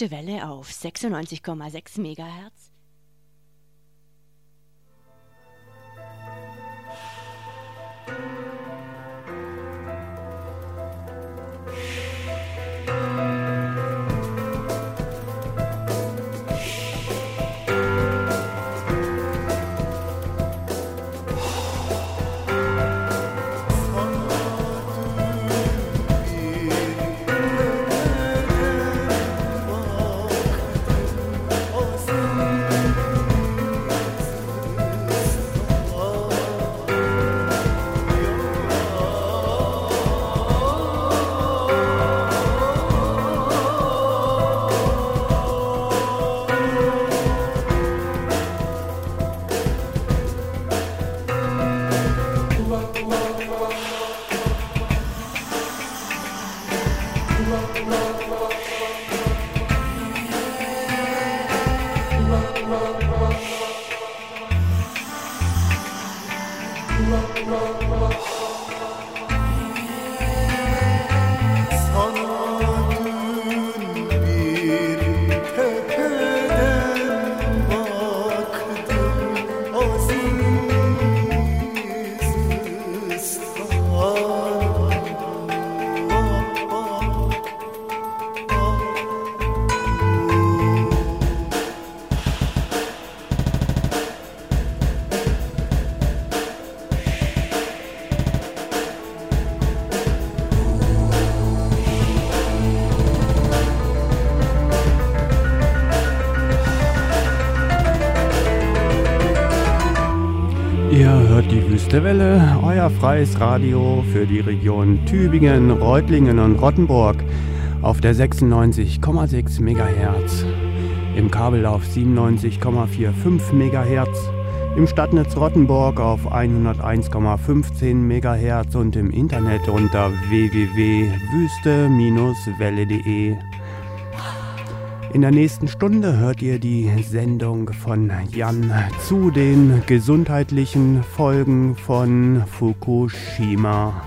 Welle auf 96,6 MHz. Welle, euer freies Radio für die Region Tübingen, Reutlingen und Rottenburg auf der 96,6 MHz, im Kabellauf 97,45 MHz, im Stadtnetz Rottenburg auf 101,15 MHz und im Internet unter www.wüste-welle.de in der nächsten Stunde hört ihr die Sendung von Jan zu den gesundheitlichen Folgen von Fukushima.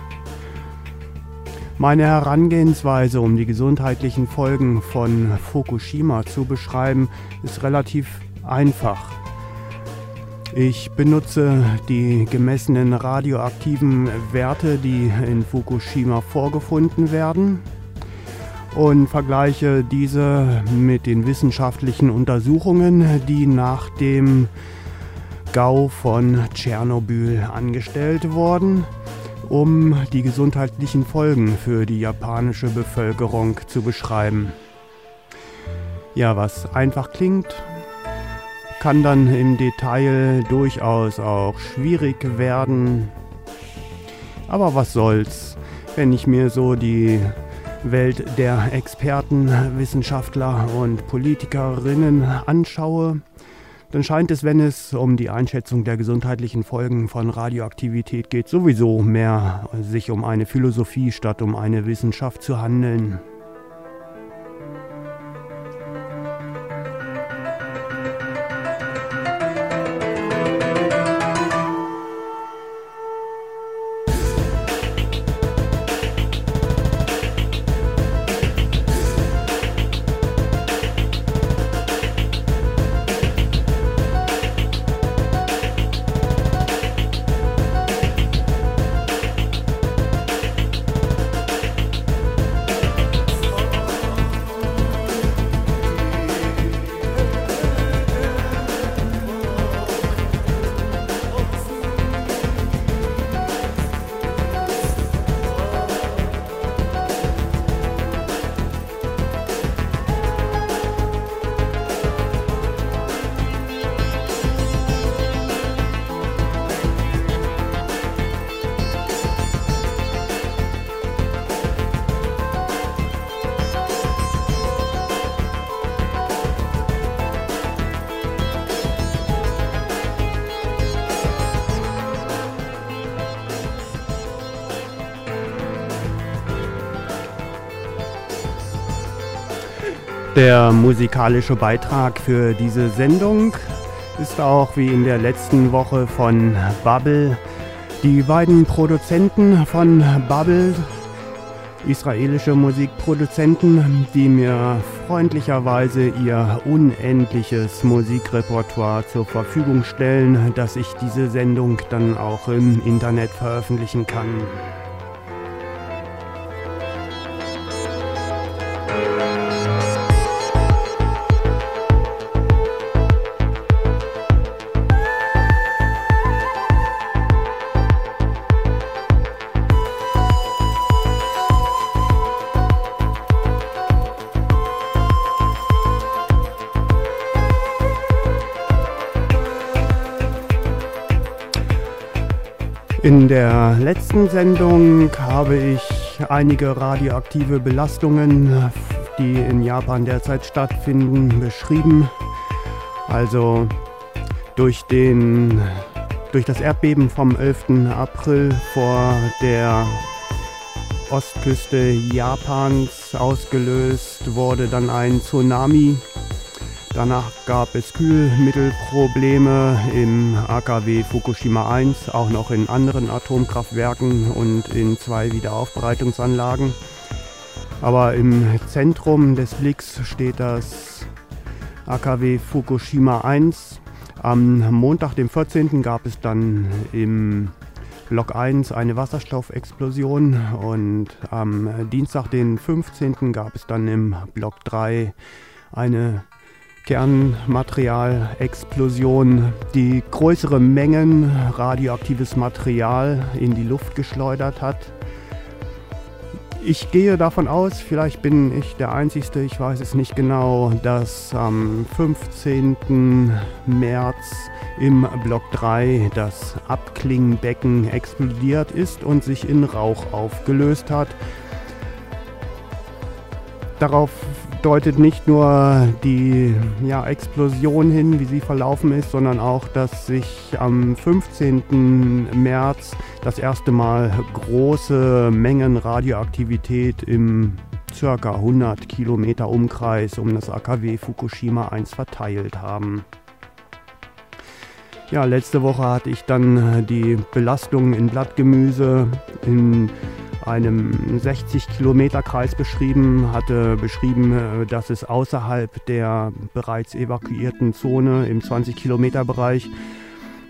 Meine Herangehensweise, um die gesundheitlichen Folgen von Fukushima zu beschreiben, ist relativ einfach. Ich benutze die gemessenen radioaktiven Werte, die in Fukushima vorgefunden werden und vergleiche diese mit den wissenschaftlichen Untersuchungen, die nach dem Gau von Tschernobyl angestellt wurden, um die gesundheitlichen Folgen für die japanische Bevölkerung zu beschreiben. Ja, was einfach klingt, kann dann im Detail durchaus auch schwierig werden. Aber was soll's, wenn ich mir so die Welt der Experten, Wissenschaftler und Politikerinnen anschaue, dann scheint es, wenn es um die Einschätzung der gesundheitlichen Folgen von Radioaktivität geht, sowieso mehr sich um eine Philosophie statt um eine Wissenschaft zu handeln. Der musikalische Beitrag für diese Sendung ist auch wie in der letzten Woche von Bubble. Die beiden Produzenten von Bubble, israelische Musikproduzenten, die mir freundlicherweise ihr unendliches Musikrepertoire zur Verfügung stellen, dass ich diese Sendung dann auch im Internet veröffentlichen kann. Der letzten Sendung habe ich einige radioaktive Belastungen, die in Japan derzeit stattfinden, beschrieben. Also durch, den, durch das Erdbeben vom 11. April vor der Ostküste Japans ausgelöst wurde dann ein Tsunami Danach gab es Kühlmittelprobleme im AKW Fukushima 1, auch noch in anderen Atomkraftwerken und in zwei Wiederaufbereitungsanlagen. Aber im Zentrum des Blicks steht das AKW Fukushima 1. Am Montag, dem 14. gab es dann im Block 1 eine Wasserstoffexplosion und am Dienstag, den 15. gab es dann im Block 3 eine Kernmaterialexplosion, die größere Mengen radioaktives Material in die Luft geschleudert hat. Ich gehe davon aus, vielleicht bin ich der Einzige, ich weiß es nicht genau, dass am 15. März im Block 3 das Abklingbecken explodiert ist und sich in Rauch aufgelöst hat. Darauf deutet nicht nur die ja, Explosion hin, wie sie verlaufen ist, sondern auch, dass sich am 15. März das erste Mal große Mengen Radioaktivität im circa 100 Kilometer Umkreis um das AKW Fukushima 1 verteilt haben. Ja, letzte Woche hatte ich dann die Belastung in Blattgemüse in einem 60 Kilometer Kreis beschrieben, hatte beschrieben, äh, dass es außerhalb der bereits evakuierten Zone im 20 Kilometer Bereich,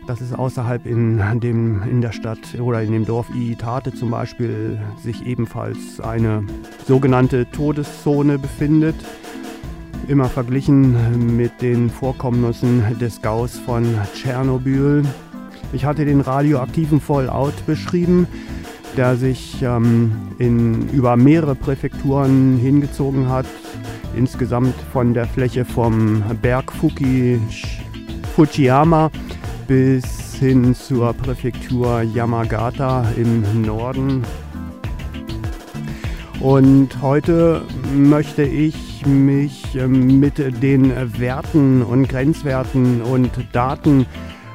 dass es außerhalb in, dem, in der Stadt oder in dem Dorf Iitate zum Beispiel sich ebenfalls eine sogenannte Todeszone befindet. Immer verglichen mit den Vorkommnissen des Gaus von Tschernobyl. Ich hatte den radioaktiven Fallout beschrieben der sich ähm, in, über mehrere Präfekturen hingezogen hat. Insgesamt von der Fläche vom Berg Fuki, Fujiyama bis hin zur Präfektur Yamagata im Norden. Und heute möchte ich mich ähm, mit den Werten und Grenzwerten und Daten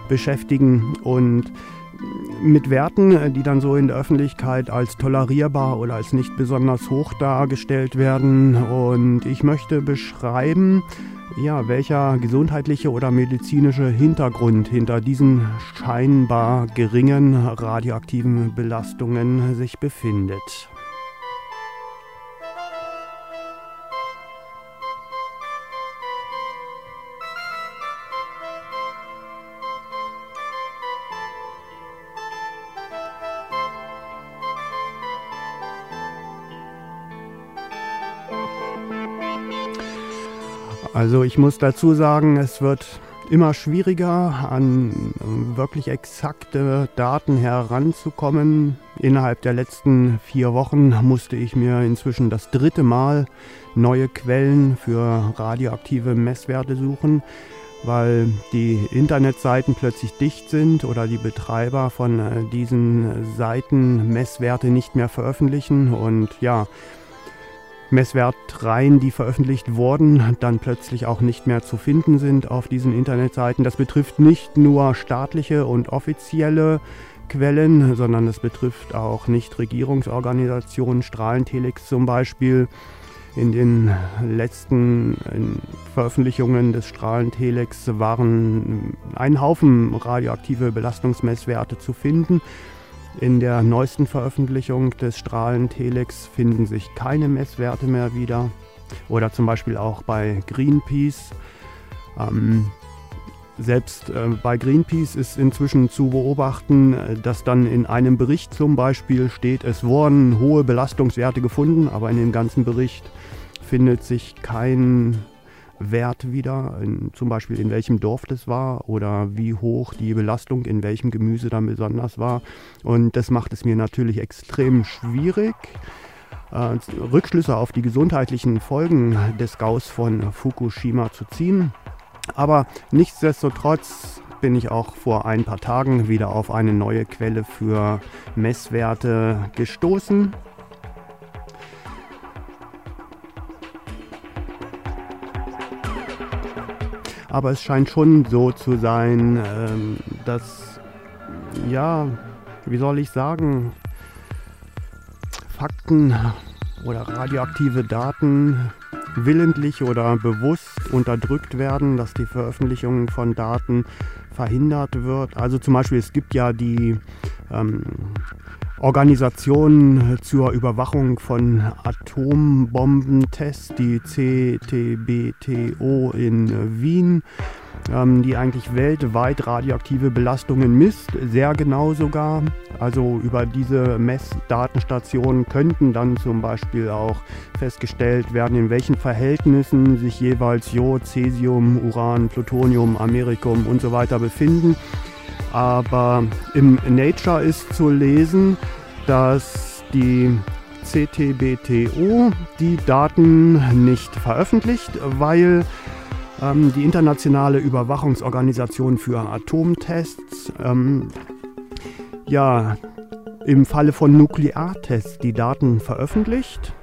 beschäftigen und mit Werten, äh, die dann so in der Öffentlichkeit als tolerierbar oder als nicht besonders hoch dargestellt werden. Und ich möchte beschreiben, ja, welcher gesundheitliche oder medizinische Hintergrund hinter diesen scheinbar geringen radioaktiven Belastungen sich befindet. Also ich muss dazu sagen, es wird immer schwieriger, an wirklich exakte Daten heranzukommen. Innerhalb der letzten vier Wochen musste ich mir inzwischen das dritte Mal neue Quellen für radioaktive Messwerte suchen, weil die Internetseiten plötzlich dicht sind oder die Betreiber von äh, diesen Seiten Messwerte nicht mehr veröffentlichen. Und ja, Messwertreihen, die veröffentlicht wurden, dann plötzlich auch nicht mehr zu finden sind auf diesen Internetseiten. Das betrifft nicht nur staatliche und offizielle Quellen, sondern es betrifft auch Nichtregierungsorganisationen, Strahlentelex zum Beispiel. In den letzten Veröffentlichungen des Strahlentelex waren ein Haufen radioaktive Belastungsmesswerte zu finden. In der neuesten Veröffentlichung des Strahlentelex finden sich keine Messwerte mehr wieder. oder zum Beispiel auch bei Greenpeace. Ähm, selbst äh, bei Greenpeace ist inzwischen zu beobachten, äh, dass dann in einem Bericht zum Beispiel steht, es wurden hohe Belastungswerte gefunden, aber in dem ganzen Bericht findet sich kein Wert wieder, in, zum Beispiel in welchem Dorf das war oder wie hoch die Belastung in welchem Gemüse dann besonders war. Und das macht es mir natürlich extrem schwierig, äh, Rückschlüsse auf die gesundheitlichen Folgen des Gaus von Fukushima zu ziehen. Aber nichtsdestotrotz bin ich auch vor ein paar Tagen wieder auf eine neue Quelle für Messwerte gestoßen. Aber es scheint schon so zu sein, ähm, dass, ja, wie soll ich sagen, Fakten oder radioaktive Daten willentlich oder bewusst unterdrückt werden, dass die Veröffentlichung von Daten verhindert wird. Also zum Beispiel, es gibt ja die ähm, Organisation zur Überwachung von Atombombentests, die CTBTO in Wien ähm, die eigentlich weltweit radioaktive Belastungen misst, sehr genau sogar. Also über diese Messdatenstationen könnten dann zum Beispiel auch festgestellt werden, in welchen Verhältnissen sich jeweils Jod, Cäsium, Uran, Plutonium, Amerikum und so weiter befinden. Aber im Nature ist zu lesen, dass die CTBTO die Daten nicht veröffentlicht, weil ähm, die internationale Überwachungsorganisation für Atomtests, ähm, ja, im Falle von Nukleartests die Daten veröffentlicht,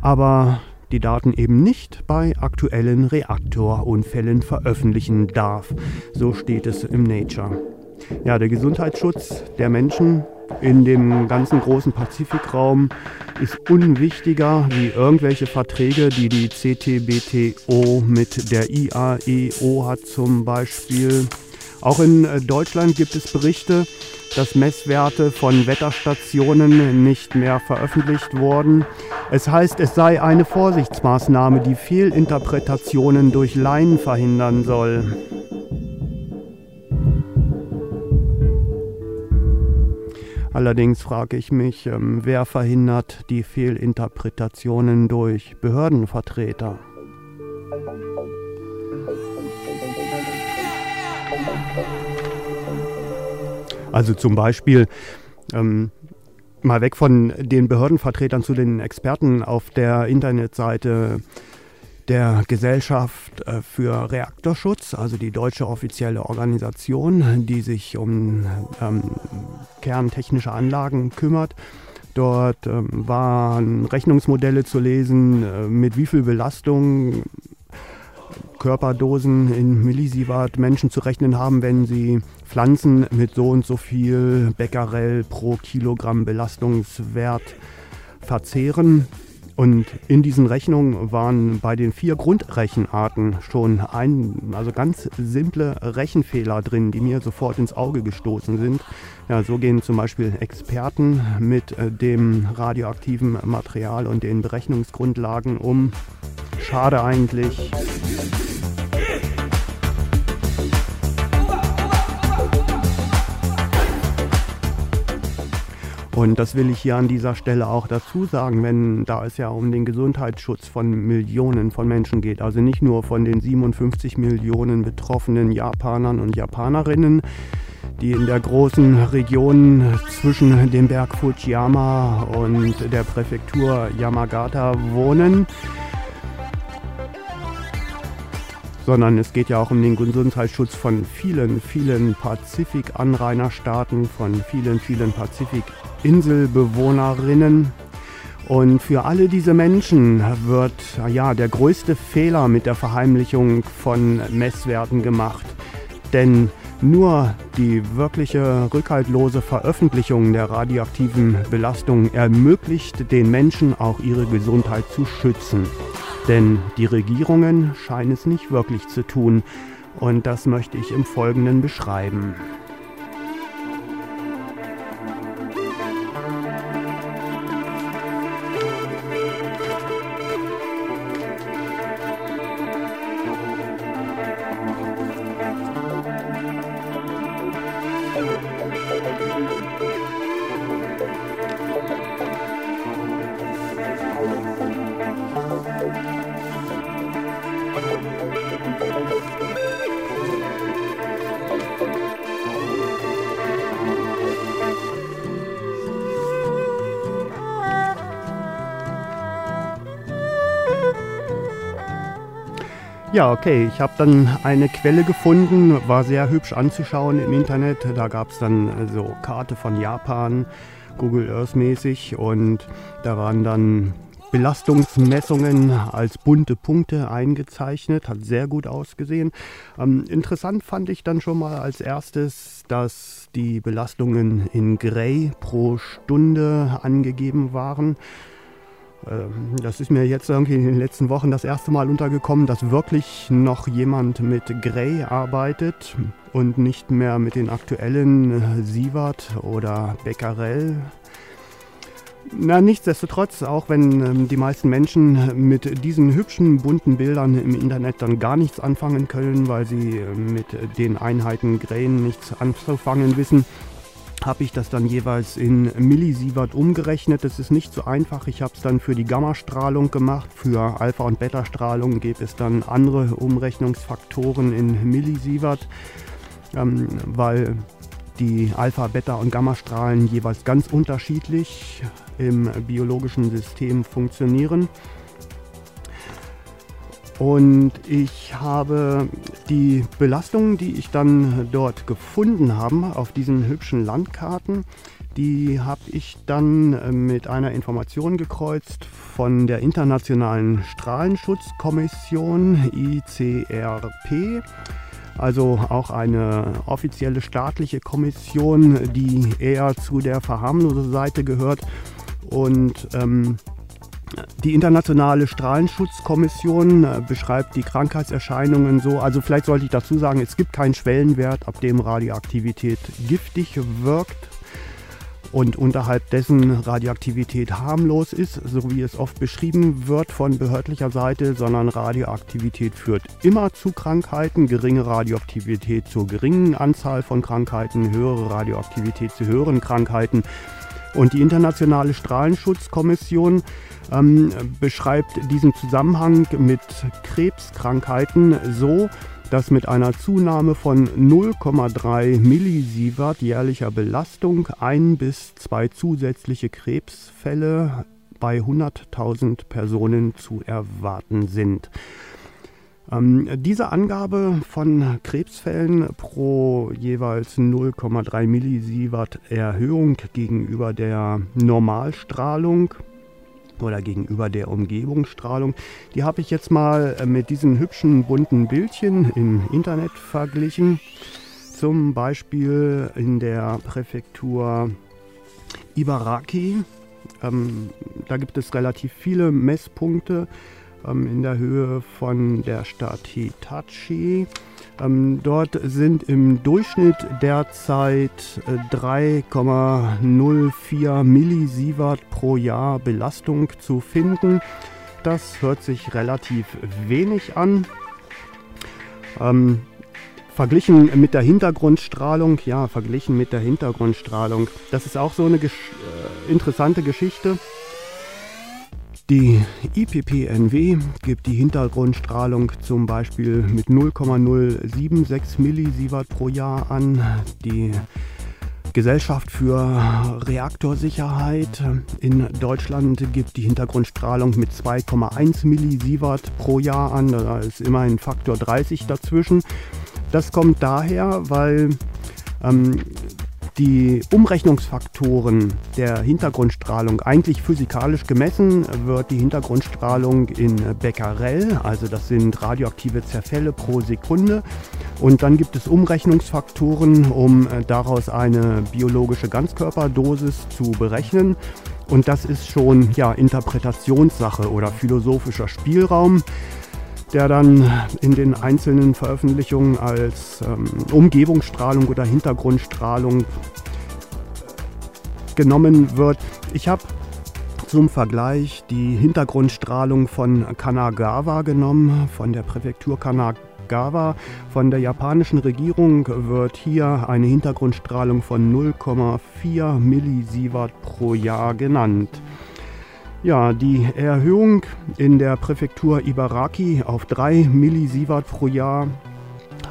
aber die Daten eben nicht bei aktuellen Reaktorunfällen veröffentlichen darf. So steht es im Nature. Ja, der Gesundheitsschutz der Menschen in dem ganzen großen Pazifikraum ist unwichtiger wie irgendwelche Verträge, die die CTBTO mit der IAEO hat zum Beispiel. Auch in äh, Deutschland gibt es Berichte, dass Messwerte von Wetterstationen nicht mehr veröffentlicht wurden. Es heißt, es sei eine Vorsichtsmaßnahme, die Fehlinterpretationen durch Laien verhindern soll. Allerdings frage ich mich, ähm, wer verhindert die Fehlinterpretationen durch Behördenvertreter? Also zum Beispiel ähm, mal weg von den Behördenvertretern zu den Experten auf der Internetseite der Gesellschaft äh, für Reaktorschutz, also die deutsche offizielle Organisation, die sich um ähm, kerntechnische Anlagen kümmert. Dort ähm, waren Rechnungsmodelle zu lesen, äh, mit wie viel Belastung Körperdosen in Millisievert Menschen zu rechnen haben, wenn sie Pflanzen mit so und so viel Becquerel pro Kilogramm Belastungswert verzehren. Und in diesen Rechnungen waren bei den vier Grundrechenarten schon ein, also ganz simple Rechenfehler drin, die mir sofort ins Auge gestoßen sind. Ja, so gehen zum Beispiel Experten mit äh, dem radioaktiven Material und den Berechnungsgrundlagen um. Schade eigentlich. Und das will ich hier an dieser Stelle auch dazu sagen, wenn da es ja um den Gesundheitsschutz von Millionen von Menschen geht, also nicht nur von den 57 Millionen betroffenen Japanern und Japanerinnen, die in der großen Region zwischen dem Berg Fujiyama und der Präfektur Yamagata wohnen, sondern es geht ja auch um den Gesundheitsschutz von vielen, vielen Pazifik-Anrainerstaaten, von vielen, vielen Pazifik-Inselbewohnerinnen. Und für alle diese Menschen wird ja der größte Fehler mit der Verheimlichung von Messwerten gemacht. Denn nur die wirkliche rückhaltlose Veröffentlichung der radioaktiven Belastung ermöglicht den Menschen auch ihre Gesundheit zu schützen. Denn die Regierungen scheinen es nicht wirklich zu tun. Und das möchte ich im Folgenden beschreiben. Ja, okay, ich habe dann eine Quelle gefunden, war sehr hübsch anzuschauen im Internet. Da gab es dann äh, so Karte von Japan, Google Earth mäßig und da waren dann Belastungsmessungen als bunte Punkte eingezeichnet, hat sehr gut ausgesehen. Ähm, interessant fand ich dann schon mal als erstes, dass die Belastungen in Gray pro Stunde angegeben waren. Ähm, das ist mir jetzt irgendwie in den letzten Wochen das erste Mal untergekommen, dass wirklich noch jemand mit Gray arbeitet und nicht mehr mit den aktuellen äh, Sievert oder Becquerel. Na, nichtsdestotrotz, auch wenn ähm, die meisten Menschen mit diesen hübschen, bunten Bildern im Internet dann gar nichts anfangen können, weil sie äh, mit den Einheiten Grain nichts anzufangen wissen, habe ich das dann jeweils in Millisievert umgerechnet. Das ist nicht so einfach. Ich habe es dann für die Gammastrahlung gemacht. Für Alpha- und Beta-Strahlung gibt es dann andere Umrechnungsfaktoren in Millisievert, ähm, weil die Alpha-, Beta- und Gammastrahlen jeweils ganz unterschiedlich im biologischen System funktionieren. Und ich habe die Belastungen, die ich dann dort gefunden habe, auf diesen hübschen Landkarten, die habe ich dann äh, mit einer Information gekreuzt von der Internationalen Strahlenschutzkommission ICRP. Also auch eine offizielle staatliche Kommission, die eher zu der verharmlosen Seite gehört. Und ähm, die internationale Strahlenschutzkommission äh, beschreibt die Krankheitserscheinungen so, also vielleicht sollte ich dazu sagen, es gibt keinen Schwellenwert, ab dem Radioaktivität giftig wirkt und unterhalb dessen Radioaktivität harmlos ist, so wie es oft beschrieben wird von behördlicher Seite, sondern Radioaktivität führt immer zu Krankheiten, geringe Radioaktivität zur geringen Anzahl von Krankheiten, höhere Radioaktivität zu höheren Krankheiten. Und die internationale Strahlenschutzkommission ähm, beschreibt diesen Zusammenhang mit Krebskrankheiten so, dass mit einer Zunahme von 0,3 Millisievert jährlicher Belastung ein bis zwei zusätzliche Krebsfälle bei 100.000 Personen zu erwarten sind. Ähm, diese Angabe von Krebsfällen pro jeweils 0,3 Millisievert Erhöhung gegenüber der Normalstrahlung oder gegenüber der Umgebungsstrahlung. Die habe ich jetzt mal mit diesen hübschen bunten Bildchen im Internet verglichen. Zum Beispiel in der Präfektur Ibaraki. Ähm, da gibt es relativ viele Messpunkte in der Höhe von der Stadt Hitachi. Ähm, dort sind im Durchschnitt derzeit 3,04 äh, Millisievert pro Jahr Belastung zu finden. Das hört sich relativ wenig an. Ähm, verglichen mit der Hintergrundstrahlung, ja, verglichen mit der Hintergrundstrahlung, das ist auch so eine gesch äh, interessante Geschichte. Die IPPNW gibt die Hintergrundstrahlung zum Beispiel mit 0,076 Millisievert pro Jahr an. Die Gesellschaft für Reaktorsicherheit in Deutschland gibt die Hintergrundstrahlung mit 2,1 Millisievert pro Jahr an. Da ist immerhin Faktor 30 dazwischen. Das kommt daher, weil ähm, die Umrechnungsfaktoren der Hintergrundstrahlung eigentlich physikalisch gemessen wird die Hintergrundstrahlung in Becquerel, also das sind radioaktive Zerfälle pro Sekunde. Und dann gibt es Umrechnungsfaktoren, um daraus eine biologische Ganzkörperdosis zu berechnen. Und das ist schon ja, Interpretationssache oder philosophischer Spielraum der dann in den einzelnen Veröffentlichungen als ähm, Umgebungsstrahlung oder Hintergrundstrahlung genommen wird. Ich habe zum Vergleich die Hintergrundstrahlung von Kanagawa genommen, von der Präfektur Kanagawa. Von der japanischen Regierung wird hier eine Hintergrundstrahlung von 0,4 Millisievert pro Jahr genannt. Ja, die Erhöhung in der Präfektur Ibaraki auf 3 Millisievert pro Jahr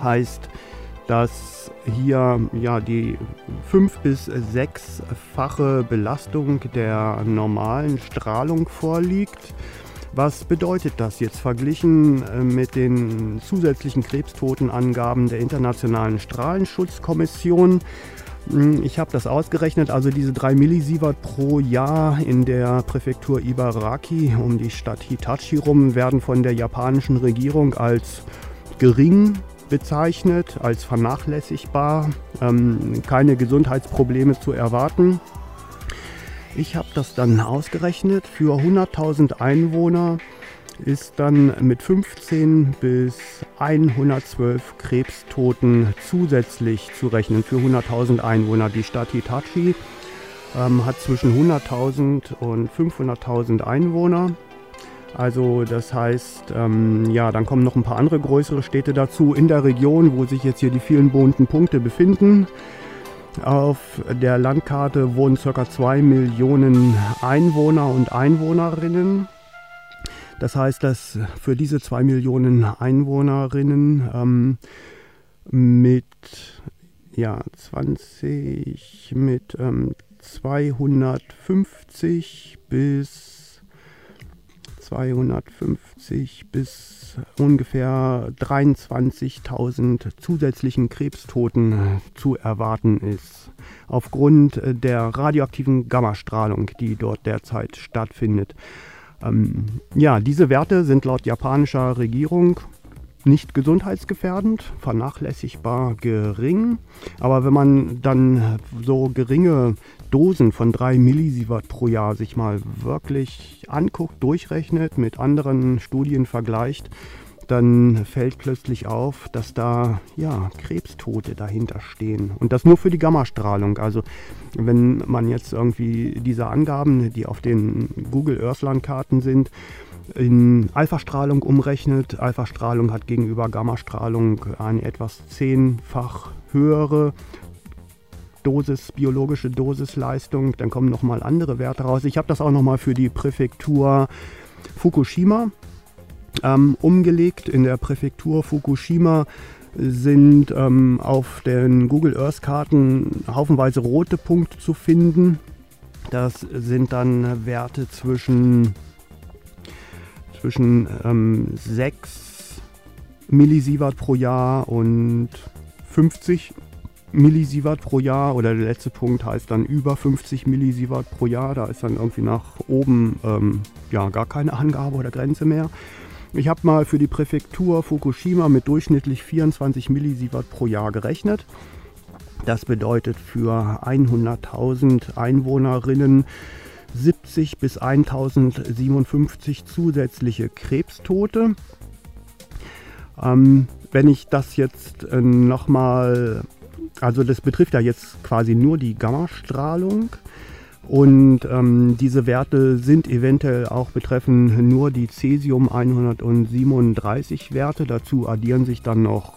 heißt, dass hier ja die fünf bis sechsfache Belastung der normalen Strahlung vorliegt. Was bedeutet das jetzt verglichen äh, mit den zusätzlichen Krebstotenangaben der Internationalen Strahlenschutzkommission? Hm, ich habe das ausgerechnet, also diese 3 Millisievert pro Jahr in der Präfektur Ibaraki um die Stadt Hitachi rum werden von der japanischen Regierung als gering bezeichnet, als vernachlässigbar, ähm, keine Gesundheitsprobleme zu erwarten. Ich habe das dann ausgerechnet. Für 100.000 Einwohner ist dann mit 15 bis 112 Krebstoten zusätzlich zu rechnen für 100.000 Einwohner. Die Stadt Hitachi ähm, hat zwischen 100.000 und 500.000 Einwohner. Also das heißt, ähm, ja, dann kommen noch ein paar andere größere Städte dazu in der Region, wo sich jetzt hier die vielen bunten Punkte befinden. Auf der Landkarte wohnen ca. 2 Millionen Einwohner und Einwohnerinnen. Das heißt, dass für diese 2 Millionen Einwohnerinnen ähm, mit ja, 20, mit ähm, 250 bis 250 bis ungefähr 23.000 zusätzlichen Krebstoten zu erwarten ist, aufgrund der radioaktiven Gammastrahlung, die dort derzeit stattfindet. Ähm, ja, diese Werte sind laut japanischer Regierung nicht gesundheitsgefährdend, vernachlässigbar gering. Aber wenn man dann so geringe Dosen von 3 Millisievert pro Jahr sich mal wirklich anguckt, durchrechnet, mit anderen Studien vergleicht, dann fällt plötzlich auf, dass da ja Krebstote dahinter stehen. Und das nur für die Gammastrahlung. Also wenn man jetzt irgendwie diese Angaben, die auf den Google Earth Landkarten sind, in Alphastrahlung umrechnet. Alphastrahlung hat gegenüber Gammastrahlung eine etwas zehnfach höhere Dosis, biologische Dosisleistung. Dann kommen nochmal andere Werte raus. Ich habe das auch nochmal für die Präfektur Fukushima ähm, umgelegt. In der Präfektur Fukushima sind ähm, auf den Google Earth Karten haufenweise rote Punkte zu finden. Das sind dann Werte zwischen zwischen ähm, 6 Millisievert pro Jahr und 50 Millisievert pro Jahr oder der letzte Punkt heißt dann über 50 Millisievert pro Jahr. Da ist dann irgendwie nach oben ähm, ja, gar keine Angabe oder Grenze mehr. Ich habe mal für die Präfektur Fukushima mit durchschnittlich 24 Millisievert pro Jahr gerechnet. Das bedeutet für 100.000 Einwohnerinnen 70 bis 1057 zusätzliche Krebstote. Ähm, wenn ich das jetzt äh, nochmal, also das betrifft ja jetzt quasi nur die Gammastrahlung. Und ähm, diese Werte sind eventuell auch betreffen nur die Cesium 137 Werte. Dazu addieren sich dann noch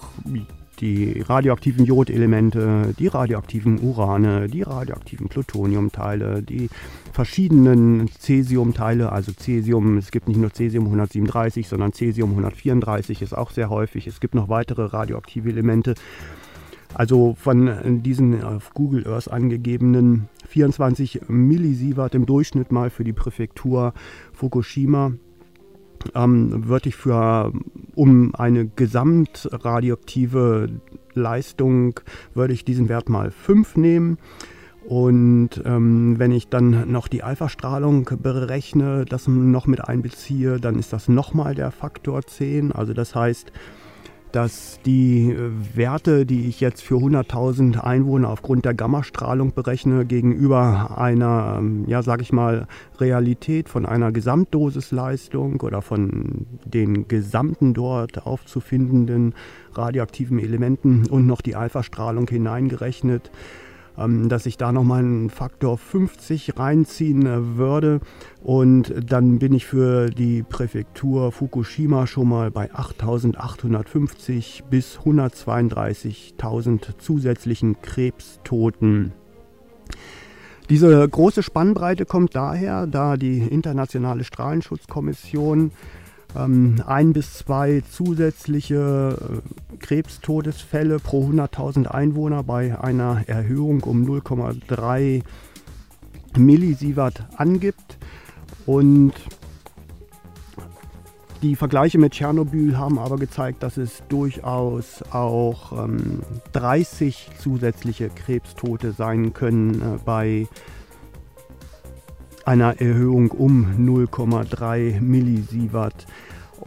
die radioaktiven Jodelemente, die radioaktiven Urane, die radioaktiven Plutoniumteile, die verschiedenen Cäsiumteile, also Cäsium, es gibt nicht nur Cäsium 137, sondern Cäsium 134 ist auch sehr häufig. Es gibt noch weitere radioaktive Elemente. Also von diesen auf Google Earth angegebenen 24 Millisievert im Durchschnitt mal für die Präfektur Fukushima ähm, würde ich für, um eine gesamtradioaktive Leistung, würde ich diesen Wert mal 5 nehmen. Und ähm, wenn ich dann noch die Alpha-Strahlung berechne, das noch mit einbeziehe, dann ist das nochmal der Faktor 10. Also das heißt, dass die äh, Werte, die ich jetzt für 100.000 Einwohner aufgrund der Gammastrahlung berechne, gegenüber einer, ähm, ja, sag ich mal, Realität von einer Gesamtdosisleistung oder von den gesamten dort aufzufindenden radioaktiven Elementen und noch die Alpha-Strahlung hineingerechnet, dass ich da nochmal einen Faktor 50 reinziehen äh, würde. Und dann bin ich für die Präfektur Fukushima schon mal bei 8.850 bis 132.000 zusätzlichen Krebstoten. Diese große Spannbreite kommt daher, da die Internationale Strahlenschutzkommission ähm, ein bis zwei zusätzliche äh, Krebstodesfälle pro 100.000 Einwohner bei einer Erhöhung um 0,3 Millisievert angibt. Und Die Vergleiche mit Tschernobyl haben aber gezeigt, dass es durchaus auch ähm, 30 zusätzliche Krebstote sein können äh, bei einer Erhöhung um 0,3 Millisievert.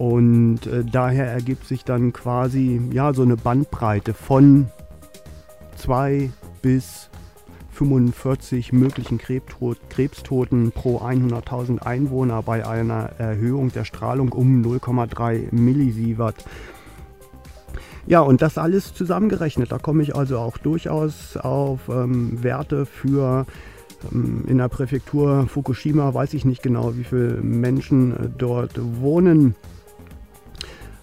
Und äh, daher ergibt sich dann quasi ja, so eine Bandbreite von 2 bis 45 möglichen Krebstoten pro 100.000 Einwohner bei einer Erhöhung der Strahlung um 0,3 Millisievert. Ja, und das alles zusammengerechnet, da komme ich also auch durchaus auf ähm, Werte für ähm, in der Präfektur Fukushima, weiß ich nicht genau, wie viele Menschen äh, dort wohnen.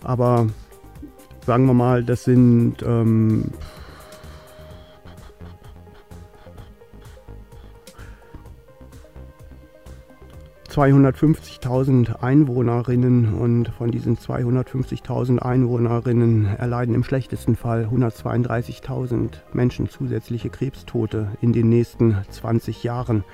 Aber sagen wir mal, das sind ähm, 250.000 Einwohnerinnen und von diesen 250.000 Einwohnerinnen erleiden im schlechtesten Fall 132.000 Menschen zusätzliche Krebstote in den nächsten 20 Jahren.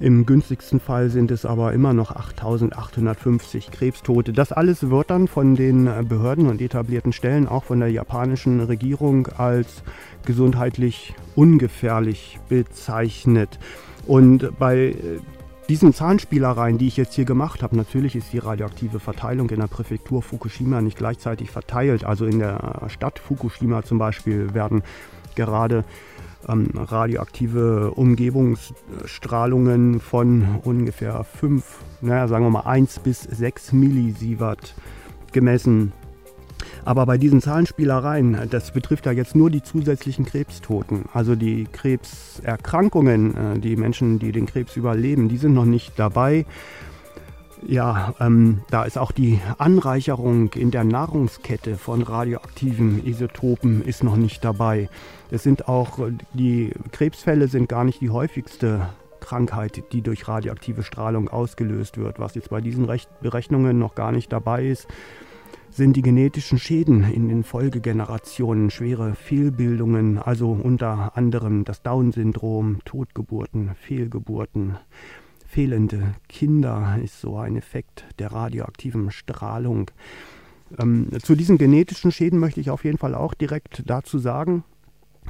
Im günstigsten Fall sind es aber immer noch 8.850 Krebstote. Das alles wird dann von den Behörden und etablierten Stellen, auch von der japanischen Regierung, als gesundheitlich ungefährlich bezeichnet. Und bei diesen Zahnspielereien, die ich jetzt hier gemacht habe, natürlich ist die radioaktive Verteilung in der Präfektur Fukushima nicht gleichzeitig verteilt. Also in der Stadt Fukushima zum Beispiel werden gerade ähm, radioaktive Umgebungsstrahlungen von ungefähr 5, naja, sagen wir mal 1 bis 6 Millisievert gemessen. Aber bei diesen Zahlenspielereien, das betrifft ja jetzt nur die zusätzlichen Krebstoten. Also die Krebserkrankungen, äh, die Menschen, die den Krebs überleben, die sind noch nicht dabei. Ja, ähm, da ist auch die Anreicherung in der Nahrungskette von radioaktiven Isotopen ist noch nicht dabei. Es sind auch die Krebsfälle sind gar nicht die häufigste Krankheit, die durch radioaktive Strahlung ausgelöst wird. Was jetzt bei diesen Rech Berechnungen noch gar nicht dabei ist, sind die genetischen Schäden in den Folgegenerationen schwere Fehlbildungen, also unter anderem das Down-Syndrom, Totgeburten, Fehlgeburten. Fehlende Kinder ist so ein Effekt der radioaktiven Strahlung. Ähm, zu diesen genetischen Schäden möchte ich auf jeden Fall auch direkt dazu sagen,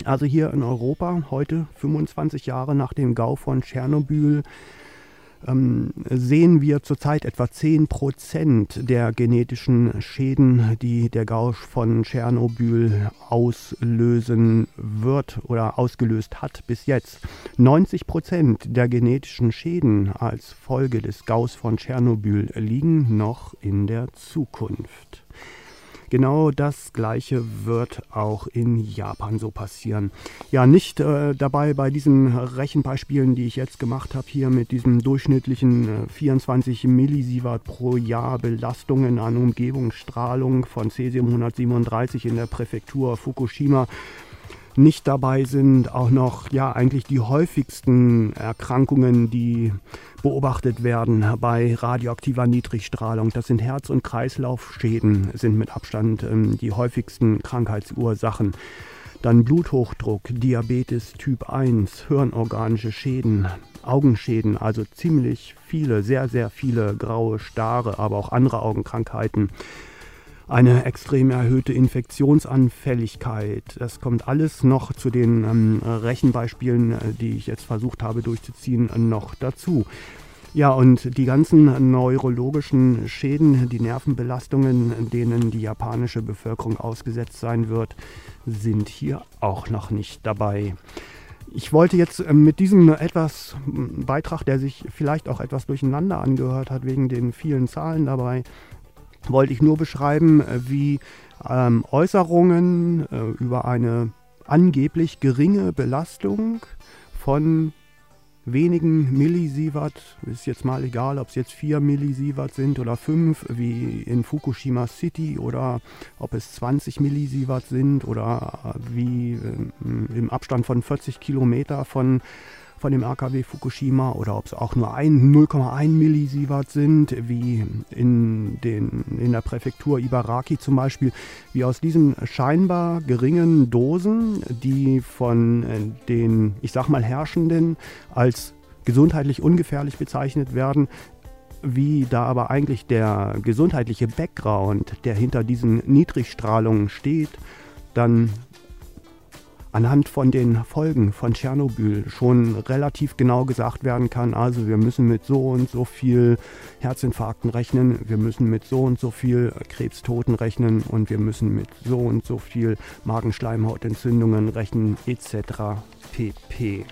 also hier in Europa, heute 25 Jahre nach dem Gau von Tschernobyl, ähm, sehen wir zurzeit etwa 10 Prozent der genetischen Schäden, die der Gausch von Tschernobyl auslösen wird oder ausgelöst hat bis jetzt. 90 Prozent der genetischen Schäden als Folge des Gauss von Tschernobyl liegen noch in der Zukunft. Genau das Gleiche wird auch in Japan so passieren. Ja, nicht äh, dabei bei diesen Rechenbeispielen, die ich jetzt gemacht habe, hier mit diesem durchschnittlichen äh, 24 Millisievert pro Jahr Belastungen an Umgebungsstrahlung von Cesium 137 in der Präfektur Fukushima nicht dabei sind auch noch ja eigentlich die häufigsten Erkrankungen, die beobachtet werden bei radioaktiver Niedrigstrahlung. Das sind Herz- und Kreislaufschäden, sind mit Abstand ähm, die häufigsten Krankheitsursachen. Dann Bluthochdruck, Diabetes Typ 1, hirnorganische Schäden, Augenschäden, also ziemlich viele, sehr, sehr viele graue Stare, aber auch andere Augenkrankheiten eine extrem erhöhte Infektionsanfälligkeit. Das kommt alles noch zu den ähm, Rechenbeispielen, äh, die ich jetzt versucht habe durchzuziehen, noch dazu. Ja, und die ganzen neurologischen Schäden, die Nervenbelastungen, denen die japanische Bevölkerung ausgesetzt sein wird, sind hier auch noch nicht dabei. Ich wollte jetzt äh, mit diesem etwas Beitrag, der sich vielleicht auch etwas durcheinander angehört hat, wegen den vielen Zahlen dabei, wollte ich nur beschreiben, äh, wie ähm, Äußerungen äh, über eine angeblich geringe Belastung von wenigen Millisievert, ist jetzt mal egal, ob es jetzt 4 Millisievert sind oder 5, wie in Fukushima City, oder ob es 20 Millisievert sind oder äh, wie äh, im Abstand von 40 Kilometer von von dem RKW Fukushima oder ob es auch nur 0,1 Millisievert sind, wie in, den, in der Präfektur Ibaraki zum Beispiel, wie aus diesen scheinbar geringen Dosen, die von äh, den, ich sag mal, Herrschenden als gesundheitlich ungefährlich bezeichnet werden, wie da aber eigentlich der gesundheitliche Background, der hinter diesen Niedrigstrahlungen steht, dann anhand von den Folgen von Tschernobyl schon relativ genau gesagt werden kann, also wir müssen mit so und so viel Herzinfarkten rechnen, wir müssen mit so und so viel Krebstoten rechnen und wir müssen mit so und so viel Magenschleimhautentzündungen rechnen etc. pp.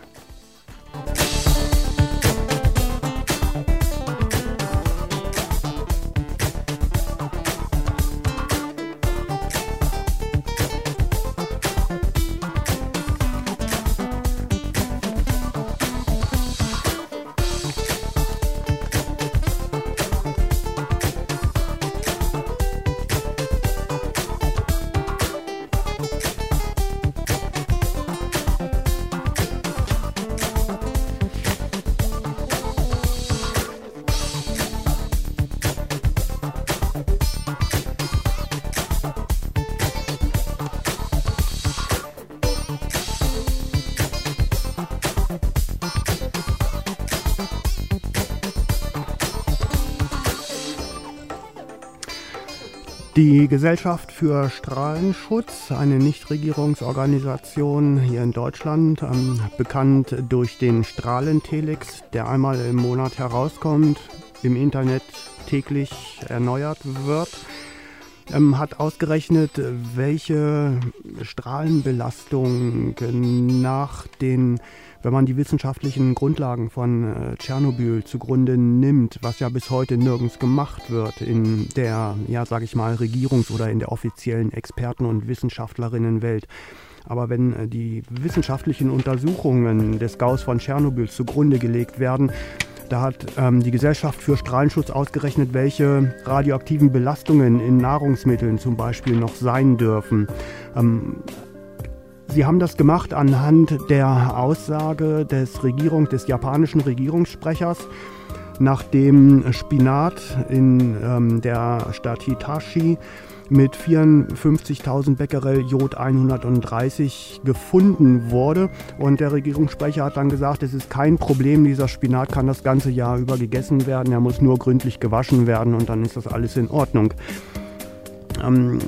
Gesellschaft für Strahlenschutz, eine Nichtregierungsorganisation hier in Deutschland, ähm, bekannt durch den Strahlentelex, der einmal im Monat herauskommt, im Internet täglich erneuert wird, ähm, hat ausgerechnet, welche Strahlenbelastung nach den wenn man die wissenschaftlichen Grundlagen von äh, Tschernobyl zugrunde nimmt, was ja bis heute nirgends gemacht wird in der, ja, sage ich mal, Regierungs- oder in der offiziellen Experten- und Wissenschaftlerinnenwelt. Aber wenn äh, die wissenschaftlichen Untersuchungen des Gaus von Tschernobyl zugrunde gelegt werden, da hat ähm, die Gesellschaft für Strahlenschutz ausgerechnet, welche radioaktiven Belastungen in Nahrungsmitteln zum Beispiel noch sein dürfen. Ähm, Sie haben das gemacht anhand der Aussage des Regierung, des japanischen Regierungssprechers, nachdem Spinat in ähm, der Stadt Hitachi mit 54.000 Becquerel Jod 130 gefunden wurde. Und der Regierungssprecher hat dann gesagt, es ist kein Problem, dieser Spinat kann das ganze Jahr über gegessen werden, er muss nur gründlich gewaschen werden und dann ist das alles in Ordnung. Ähm,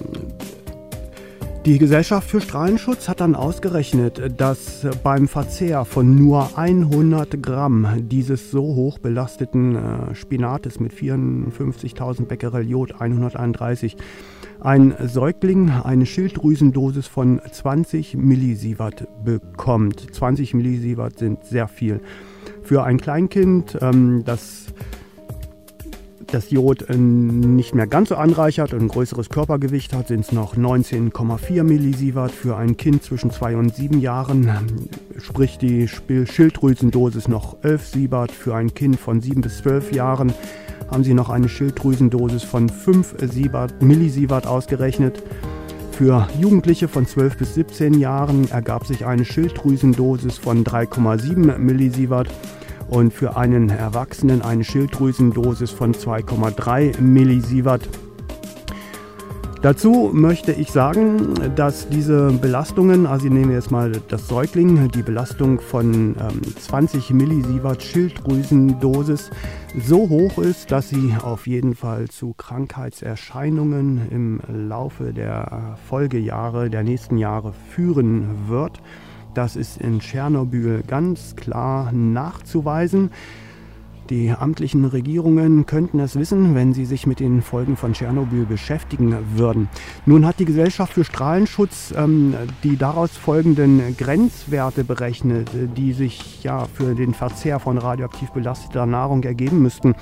die Gesellschaft für Strahlenschutz hat dann ausgerechnet, dass beim Verzehr von nur 100 Gramm dieses so hoch belasteten äh, Spinates mit 54.000 Becquerel Jod 131 ein Säugling eine Schilddrüsendosis von 20 Millisievert bekommt. 20 Millisievert sind sehr viel. Für ein Kleinkind, ähm, das das Jod äh, nicht mehr ganz so anreichert und ein größeres Körpergewicht hat, sind es noch 19,4 Millisievert für ein Kind zwischen 2 und 7 Jahren, sprich die Schilddrüsendosis noch 11 Sievert für ein Kind von 7 bis 12 Jahren. Haben sie noch eine Schilddrüsendosis von 5 Sievert, Millisievert ausgerechnet. Für Jugendliche von 12 bis 17 Jahren ergab sich eine Schilddrüsendosis von 3,7 Millisievert und für einen Erwachsenen eine Schilddrüsendosis von 2,3 Millisievert. Dazu möchte ich sagen, dass diese Belastungen, also nehmen wir jetzt mal das Säugling, die Belastung von ähm, 20 Millisievert Schilddrüsendosis so hoch ist, dass sie auf jeden Fall zu Krankheitserscheinungen im Laufe der Folgejahre, der nächsten Jahre führen wird. Das ist in Tschernobyl ganz klar nachzuweisen. Die amtlichen Regierungen könnten es wissen, wenn sie sich mit den Folgen von Tschernobyl beschäftigen würden. Nun hat die Gesellschaft für Strahlenschutz ähm, die daraus folgenden Grenzwerte berechnet, die sich ja für den Verzehr von radioaktiv belasteter Nahrung ergeben müssten.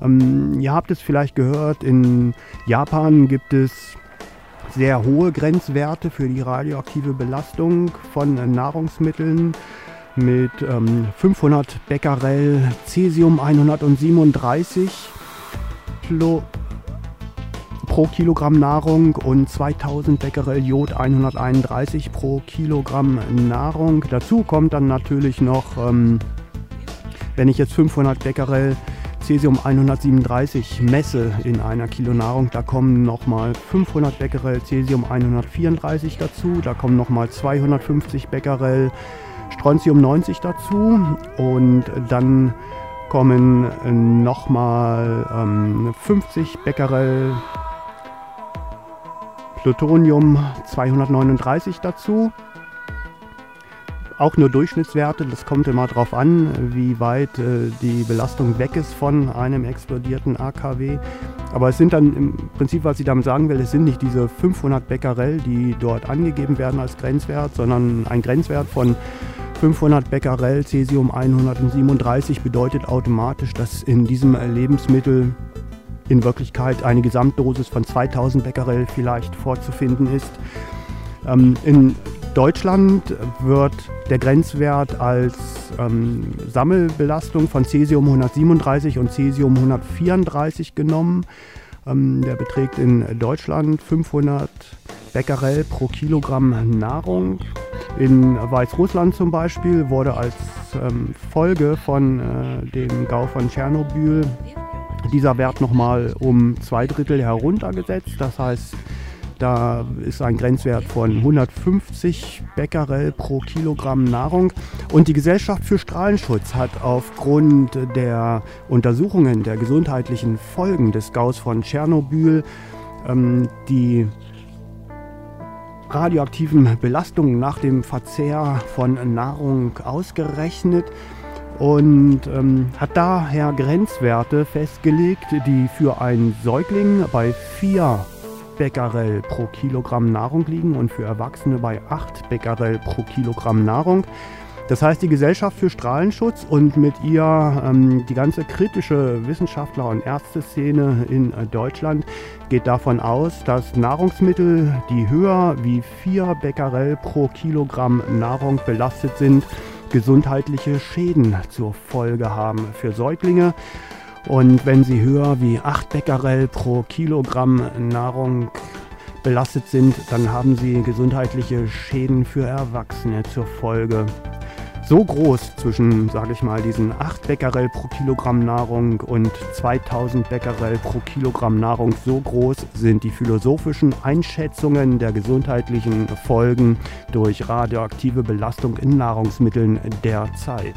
Ähm, ihr habt es vielleicht gehört, in Japan gibt es sehr hohe Grenzwerte für die radioaktive Belastung von Nahrungsmitteln mit ähm, 500 Becquerel Cesium 137 Kilo pro Kilogramm Nahrung und 2000 Becquerel Jod 131 pro Kilogramm Nahrung. Dazu kommt dann natürlich noch, ähm, wenn ich jetzt 500 Becquerel Cesium 137 messe in einer Kilo Nahrung, da kommen nochmal 500 Becquerel Cesium 134 dazu, da kommen nochmal 250 Becquerel Strontium 90 dazu. Und dann kommen äh, nochmal ähm, 50 Becquerel Plutonium 239 dazu. Auch nur Durchschnittswerte, das kommt immer darauf an, wie weit äh, die Belastung weg ist von einem explodierten AKW. Aber es sind dann im Prinzip, was ich damit sagen will, es sind nicht diese 500 Becquerel, die dort angegeben werden als Grenzwert, sondern ein Grenzwert von 500 Becquerel Cesium 137 bedeutet automatisch, dass in diesem Lebensmittel in Wirklichkeit eine Gesamtdosis von 2000 Becquerel vielleicht vorzufinden ist. Ähm, in Deutschland wird der Grenzwert als ähm, Sammelbelastung von Cesium 137 und Cesium 134 genommen. Ähm, der beträgt in Deutschland 500 Becquerel pro Kilogramm Nahrung. In Weißrussland zum Beispiel wurde als ähm, Folge von äh, dem Gau von Tschernobyl dieser Wert nochmal um zwei Drittel heruntergesetzt. Das heißt, da ist ein Grenzwert von 150 Becquerel pro Kilogramm Nahrung. Und die Gesellschaft für Strahlenschutz hat aufgrund der Untersuchungen der gesundheitlichen Folgen des Gaus von Tschernobyl ähm, die radioaktiven Belastungen nach dem Verzehr von Nahrung ausgerechnet und ähm, hat daher Grenzwerte festgelegt, die für einen Säugling bei 4 Becquerel pro Kilogramm Nahrung liegen und für Erwachsene bei 8 Becquerel pro Kilogramm Nahrung. Das heißt, die Gesellschaft für Strahlenschutz und mit ihr ähm, die ganze kritische Wissenschaftler- und Ärzteszene in äh, Deutschland geht davon aus, dass Nahrungsmittel, die höher wie 4 Becquerel pro Kilogramm Nahrung belastet sind, gesundheitliche Schäden zur Folge haben für Säuglinge. Und wenn sie höher wie 8 Becquerel pro Kilogramm Nahrung belastet sind, dann haben sie gesundheitliche Schäden für Erwachsene zur Folge. So groß zwischen, sage ich mal, diesen 8 Becquerel pro Kilogramm Nahrung und 2000 Becquerel pro Kilogramm Nahrung, so groß sind die philosophischen Einschätzungen der gesundheitlichen Folgen durch radioaktive Belastung in Nahrungsmitteln derzeit.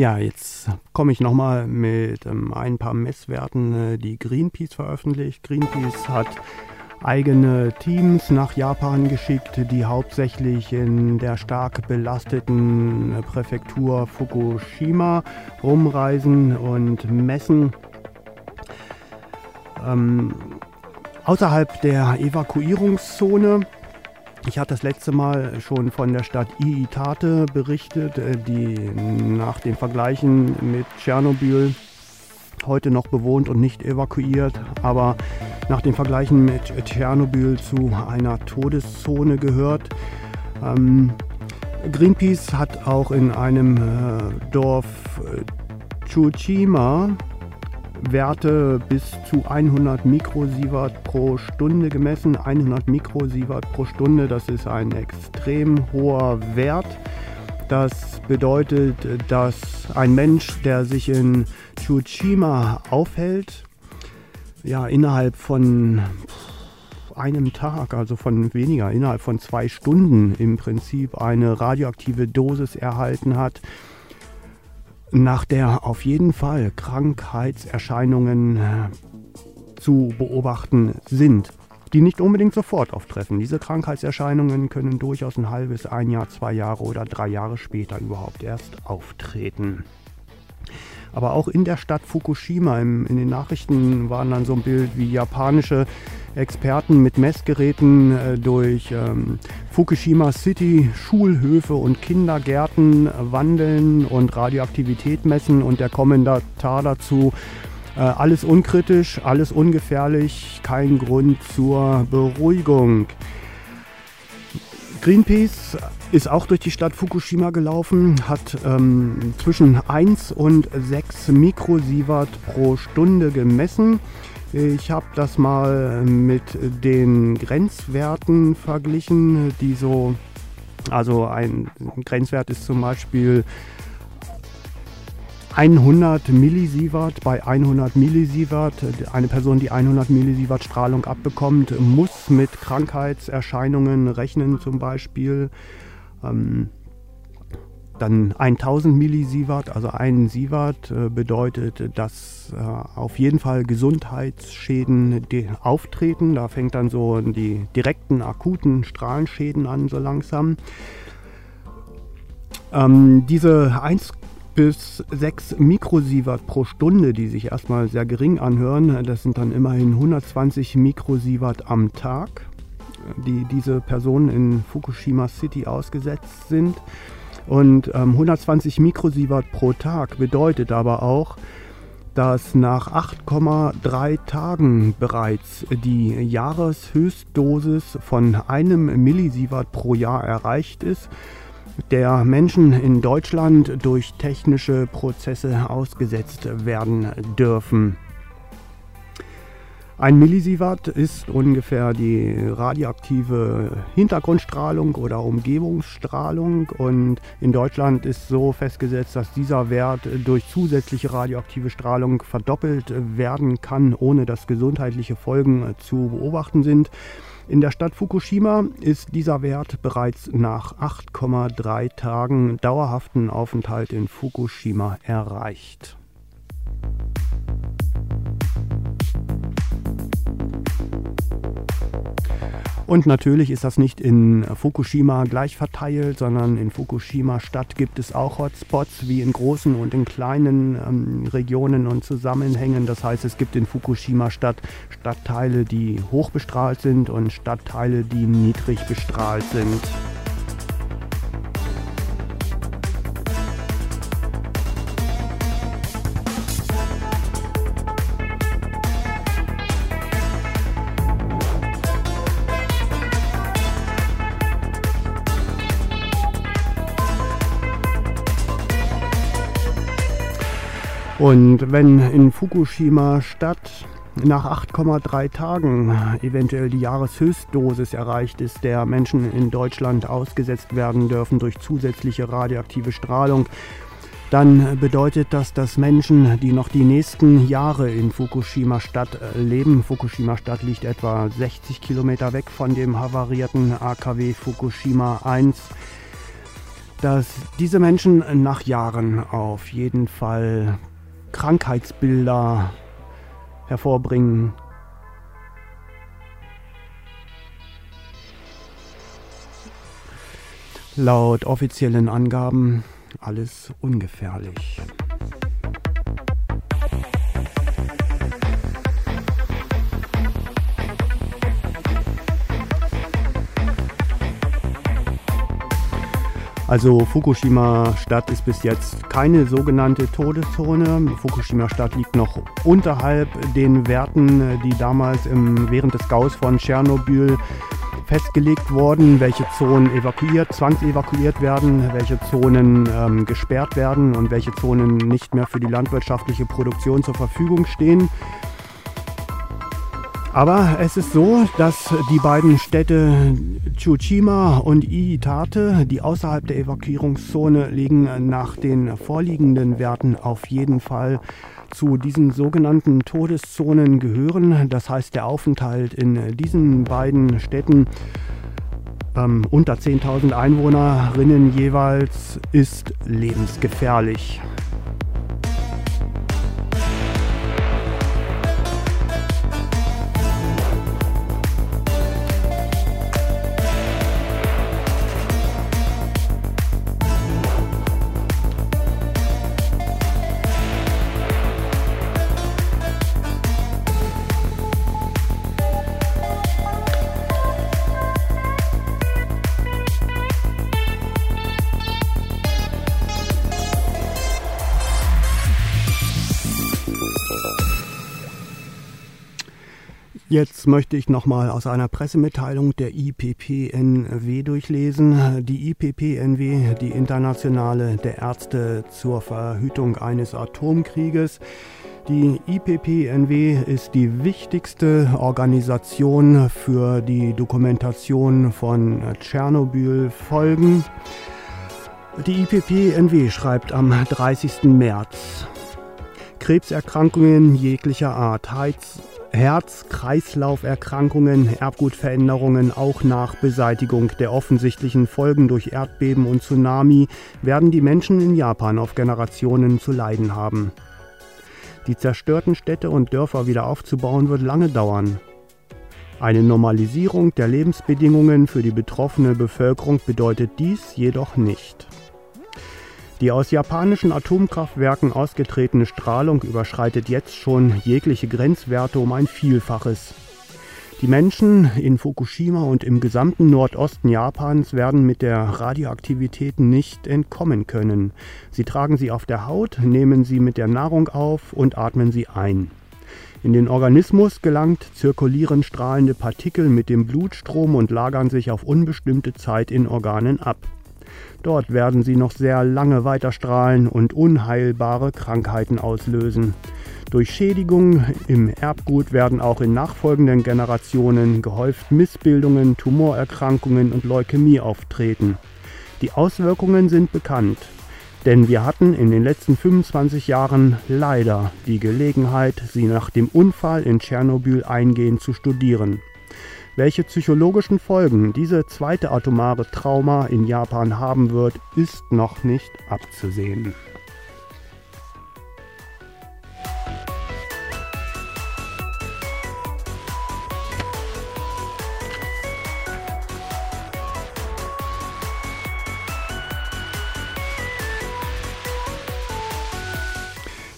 Ja, jetzt komme ich nochmal mit ähm, ein paar Messwerten, äh, die Greenpeace veröffentlicht. Greenpeace hat eigene Teams nach Japan geschickt, die hauptsächlich in der stark belasteten äh, Präfektur Fukushima rumreisen und messen. Ähm, außerhalb der Evakuierungszone ich hatte das letzte Mal schon von der Stadt Iitate berichtet, äh, die nach den Vergleichen mit Tschernobyl heute noch bewohnt und nicht evakuiert, aber nach den Vergleichen mit Tschernobyl zu einer Todeszone gehört. Ähm, Greenpeace hat auch in einem äh, Dorf äh, Tsushima Werte bis zu 100 Mikrosievert pro Stunde gemessen. 100 Mikrosievert pro Stunde, das ist ein extrem hoher Wert. Das bedeutet, dass ein Mensch, der sich in Tsushima aufhält, ja, innerhalb von einem Tag, also von weniger, innerhalb von zwei Stunden im Prinzip eine radioaktive Dosis erhalten hat, nach der auf jeden Fall Krankheitserscheinungen äh, zu beobachten sind, die nicht unbedingt sofort auftreffen. Diese Krankheitserscheinungen können durchaus ein halbes, ein Jahr, zwei Jahre oder drei Jahre später überhaupt erst auftreten. aber auch in der Stadt Fukushima. Im, in den Nachrichten waren dann so ein Bild, wie japanische Experten mit Messgeräten äh, durch ähm, Fukushima City Schulhöfe und Kindergärten wandeln und Radioaktivität messen und der Kommentar dazu, äh, alles unkritisch, alles ungefährlich, kein Grund zur Beruhigung. Greenpeace ist auch durch die Stadt Fukushima gelaufen, hat ähm, zwischen 1 und 6 Mikrosievert pro Stunde gemessen. Ich habe das mal mit den Grenzwerten verglichen, die so, also ein Grenzwert ist zum Beispiel 100 Millisievert. Bei 100 Millisievert, eine Person, die 100 Millisievert Strahlung abbekommt, muss mit Krankheitserscheinungen rechnen zum Beispiel. Ähm, dann 1000 Millisievert, also ein Sievert äh, bedeutet, dass äh, auf jeden Fall Gesundheitsschäden auftreten. Da fängt dann so die direkten akuten Strahlenschäden an, so langsam. Ähm, diese 1 bis 6 Mikrosievert pro Stunde, die sich erstmal sehr gering anhören. Das sind dann immerhin 120 Mikrosievert am Tag, die diese Personen in Fukushima City ausgesetzt sind. Und ähm, 120 Mikrosievert pro Tag bedeutet aber auch, dass nach 8,3 Tagen bereits die Jahreshöchstdosis von einem Millisievert pro Jahr erreicht ist der Menschen in Deutschland durch technische Prozesse ausgesetzt werden dürfen. Ein Millisievert ist ungefähr die radioaktive Hintergrundstrahlung oder Umgebungsstrahlung und in Deutschland ist so festgesetzt, dass dieser Wert durch zusätzliche radioaktive Strahlung verdoppelt werden kann, ohne dass gesundheitliche Folgen zu beobachten sind. In der Stadt Fukushima ist dieser Wert bereits nach 8,3 Tagen dauerhaften Aufenthalt in Fukushima erreicht. Und natürlich ist das nicht in Fukushima gleich verteilt, sondern in Fukushima Stadt gibt es auch Hotspots wie in großen und in kleinen ähm, Regionen und Zusammenhängen. Das heißt, es gibt in Fukushima Stadt Stadtteile, die hoch bestrahlt sind und Stadtteile, die niedrig bestrahlt sind. Und wenn in Fukushima Stadt nach 8,3 Tagen eventuell die Jahreshöchstdosis erreicht ist, der Menschen in Deutschland ausgesetzt werden dürfen durch zusätzliche radioaktive Strahlung, dann bedeutet das, dass Menschen, die noch die nächsten Jahre in Fukushima Stadt leben, Fukushima Stadt liegt etwa 60 Kilometer weg von dem havarierten AKW Fukushima 1, dass diese Menschen nach Jahren auf jeden Fall Krankheitsbilder hervorbringen. Laut offiziellen Angaben alles ungefährlich. Also Fukushima Stadt ist bis jetzt keine sogenannte Todeszone. Fukushima Stadt liegt noch unterhalb den Werten, die damals im, während des Gaus von Tschernobyl festgelegt wurden, welche Zonen evakuiert, zwangsevakuiert werden, welche Zonen ähm, gesperrt werden und welche Zonen nicht mehr für die landwirtschaftliche Produktion zur Verfügung stehen. Aber es ist so, dass die beiden Städte Tsushima und Iitate, die außerhalb der Evakuierungszone liegen, nach den vorliegenden Werten auf jeden Fall zu diesen sogenannten Todeszonen gehören. Das heißt, der Aufenthalt in diesen beiden Städten ähm, unter 10.000 Einwohnerinnen jeweils ist lebensgefährlich. Jetzt möchte ich nochmal aus einer Pressemitteilung der IPPNW durchlesen. Die IPPNW, die Internationale der Ärzte zur Verhütung eines Atomkrieges, die IPPNW ist die wichtigste Organisation für die Dokumentation von Tschernobyl-Folgen. Die IPPNW schreibt am 30. März. Krebserkrankungen jeglicher Art, Heiz Herz-Kreislauf-Erkrankungen, Erbgutveränderungen auch nach Beseitigung der offensichtlichen Folgen durch Erdbeben und Tsunami werden die Menschen in Japan auf Generationen zu leiden haben. Die zerstörten Städte und Dörfer wieder aufzubauen wird lange dauern. Eine Normalisierung der Lebensbedingungen für die betroffene Bevölkerung bedeutet dies jedoch nicht. Die aus japanischen Atomkraftwerken ausgetretene Strahlung überschreitet jetzt schon jegliche Grenzwerte um ein Vielfaches. Die Menschen in Fukushima und im gesamten Nordosten Japans werden mit der Radioaktivität nicht entkommen können. Sie tragen sie auf der Haut, nehmen sie mit der Nahrung auf und atmen sie ein. In den Organismus gelangt, zirkulieren strahlende Partikel mit dem Blutstrom und lagern sich auf unbestimmte Zeit in Organen ab. Dort werden sie noch sehr lange weiterstrahlen und unheilbare Krankheiten auslösen. Durch Schädigungen im Erbgut werden auch in nachfolgenden Generationen gehäuft Missbildungen, Tumorerkrankungen und Leukämie auftreten. Die Auswirkungen sind bekannt, denn wir hatten in den letzten 25 Jahren leider die Gelegenheit, sie nach dem Unfall in Tschernobyl eingehend zu studieren. Welche psychologischen Folgen diese zweite atomare Trauma in Japan haben wird, ist noch nicht abzusehen.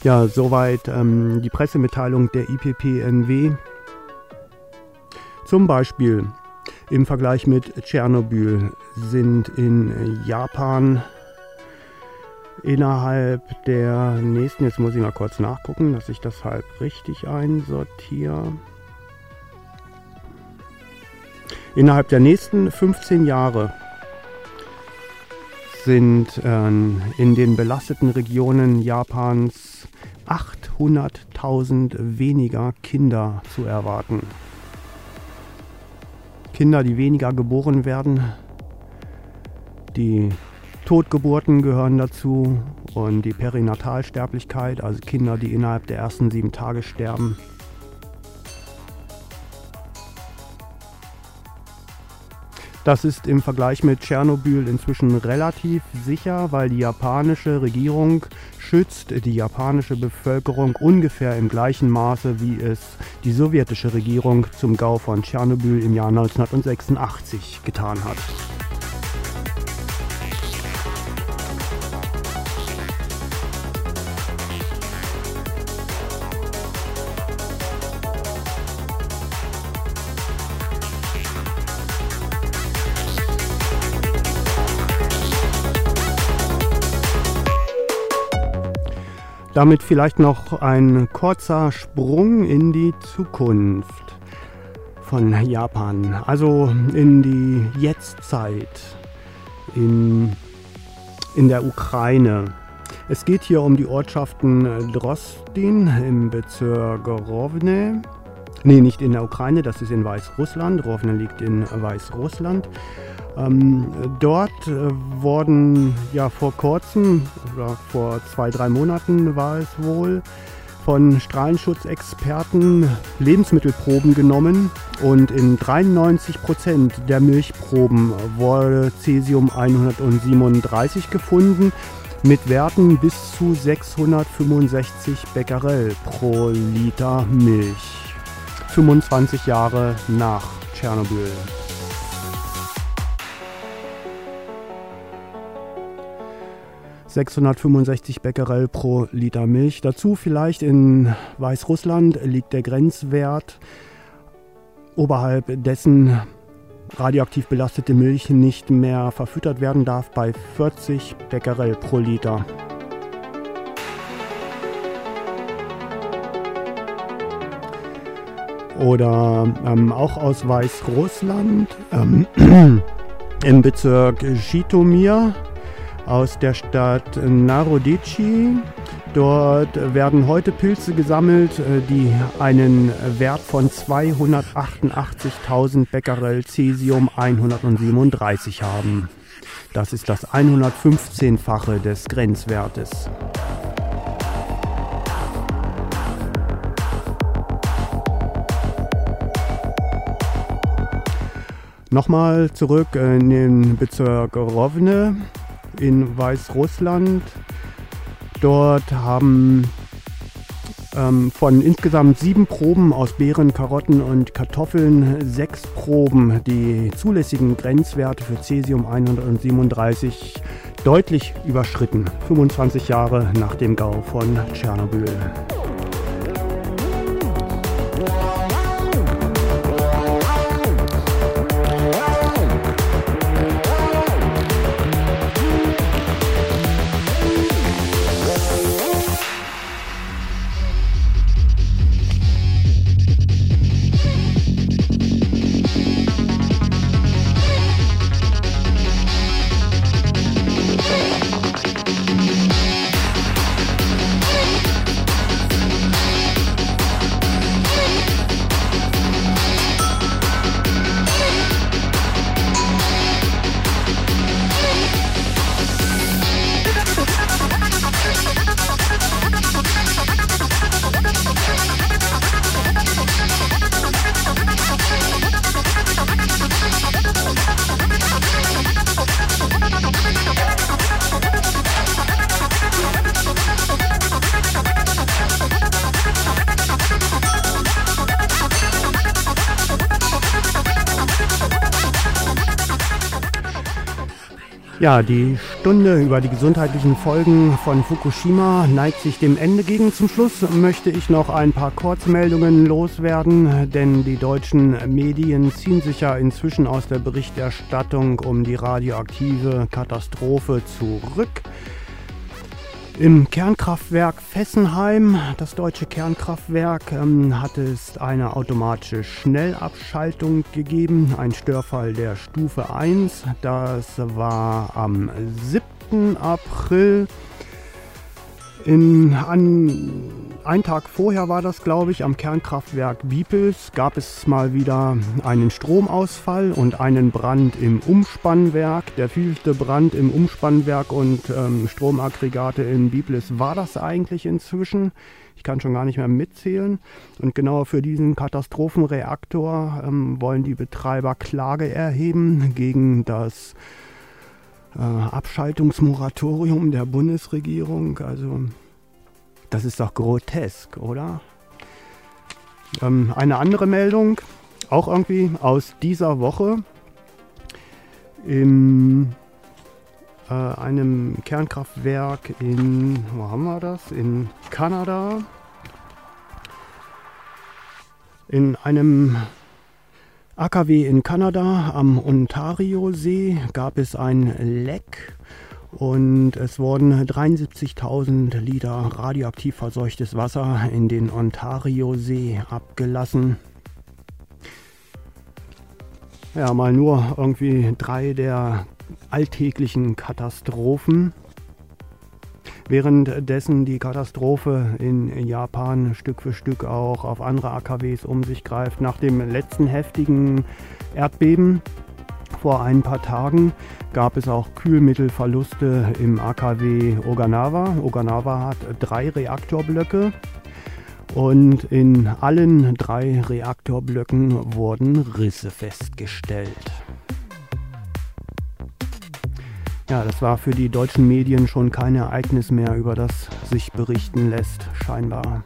Ja, soweit ähm, die Pressemitteilung der IPPNW zum Beispiel im Vergleich mit Tschernobyl sind in Japan innerhalb der nächsten, jetzt muss ich mal kurz nachgucken, dass ich das halb richtig einsortiere. Innerhalb der nächsten 15 Jahre sind äh, in den belasteten Regionen Japans 800.000 weniger Kinder zu erwarten. Kinder, die weniger geboren werden. Die Totgeburten gehören dazu und die Perinatalsterblichkeit, also Kinder, die innerhalb der ersten sieben Tage sterben. Das ist im Vergleich mit Tschernobyl inzwischen relativ sicher, weil die japanische Regierung schützt die japanische Bevölkerung ungefähr im gleichen Maße, wie es die sowjetische Regierung zum Gau von Tschernobyl im Jahr 1986 getan hat. Damit vielleicht noch ein kurzer Sprung in die Zukunft von Japan, also in die Jetztzeit, in, in der Ukraine. Es geht hier um die Ortschaften Drostin im Bezirk Rovne. Nee, nicht in der Ukraine, das ist in Weißrussland. Rovne liegt in Weißrussland. Ähm, dort äh, wurden ja vor kurzem, oder vor zwei, drei Monaten war es wohl, von Strahlenschutzexperten Lebensmittelproben genommen und in 93 Prozent der Milchproben wurde Cesium 137 gefunden mit Werten bis zu 665 Becquerel pro Liter Milch. 25 Jahre nach Tschernobyl. 665 Becquerel pro Liter Milch. Dazu vielleicht in Weißrussland liegt der Grenzwert, oberhalb dessen radioaktiv belastete Milch nicht mehr verfüttert werden darf, bei 40 Becquerel pro Liter. oder ähm, auch aus Weißrussland ähm, im Bezirk Schitomir aus der Stadt Narodici. Dort werden heute Pilze gesammelt, äh, die einen Wert von 288.000 Becquerel Cesium 137 haben. Das ist das 115-fache des Grenzwertes. Nochmal zurück in den Bezirk Rovne in Weißrussland. Dort haben ähm, von insgesamt sieben Proben aus Beeren, Karotten und Kartoffeln sechs Proben die zulässigen Grenzwerte für Cesium 137 deutlich überschritten, 25 Jahre nach dem Gau von Tschernobyl. Ja, die Stunde über die gesundheitlichen Folgen von Fukushima neigt sich dem Ende gegen. Zum Schluss möchte ich noch ein paar Kurzmeldungen loswerden, denn die deutschen Medien ziehen sich ja inzwischen aus der Berichterstattung um die radioaktive Katastrophe zurück. Im Kernkraftwerk Fessenheim, das deutsche Kernkraftwerk, ähm, hat es eine automatische Schnellabschaltung gegeben, ein Störfall der Stufe 1. Das war am 7. April. In, an, ein Tag vorher war das, glaube ich, am Kernkraftwerk Wiepels gab es mal wieder einen Stromausfall und einen Brand im Umspannwerk. Der vielte Brand im Umspannwerk und ähm, Stromaggregate in Wiepels war das eigentlich inzwischen. Ich kann schon gar nicht mehr mitzählen. Und genau für diesen Katastrophenreaktor ähm, wollen die Betreiber Klage erheben gegen das äh, Abschaltungsmoratorium der Bundesregierung. Also das ist doch grotesk, oder? Ähm, eine andere Meldung, auch irgendwie aus dieser Woche. In äh, einem Kernkraftwerk in, wo haben wir das? In Kanada. In einem AKW in Kanada am Ontario-See gab es ein Leck und es wurden 73.000 Liter radioaktiv verseuchtes Wasser in den Ontario-See abgelassen. Ja, mal nur irgendwie drei der alltäglichen Katastrophen. Währenddessen die Katastrophe in Japan Stück für Stück auch auf andere AKWs um sich greift. Nach dem letzten heftigen Erdbeben vor ein paar Tagen gab es auch Kühlmittelverluste im AKW Oganawa. Oganawa hat drei Reaktorblöcke und in allen drei Reaktorblöcken wurden Risse festgestellt. Ja, das war für die deutschen Medien schon kein Ereignis mehr, über das sich berichten lässt, scheinbar.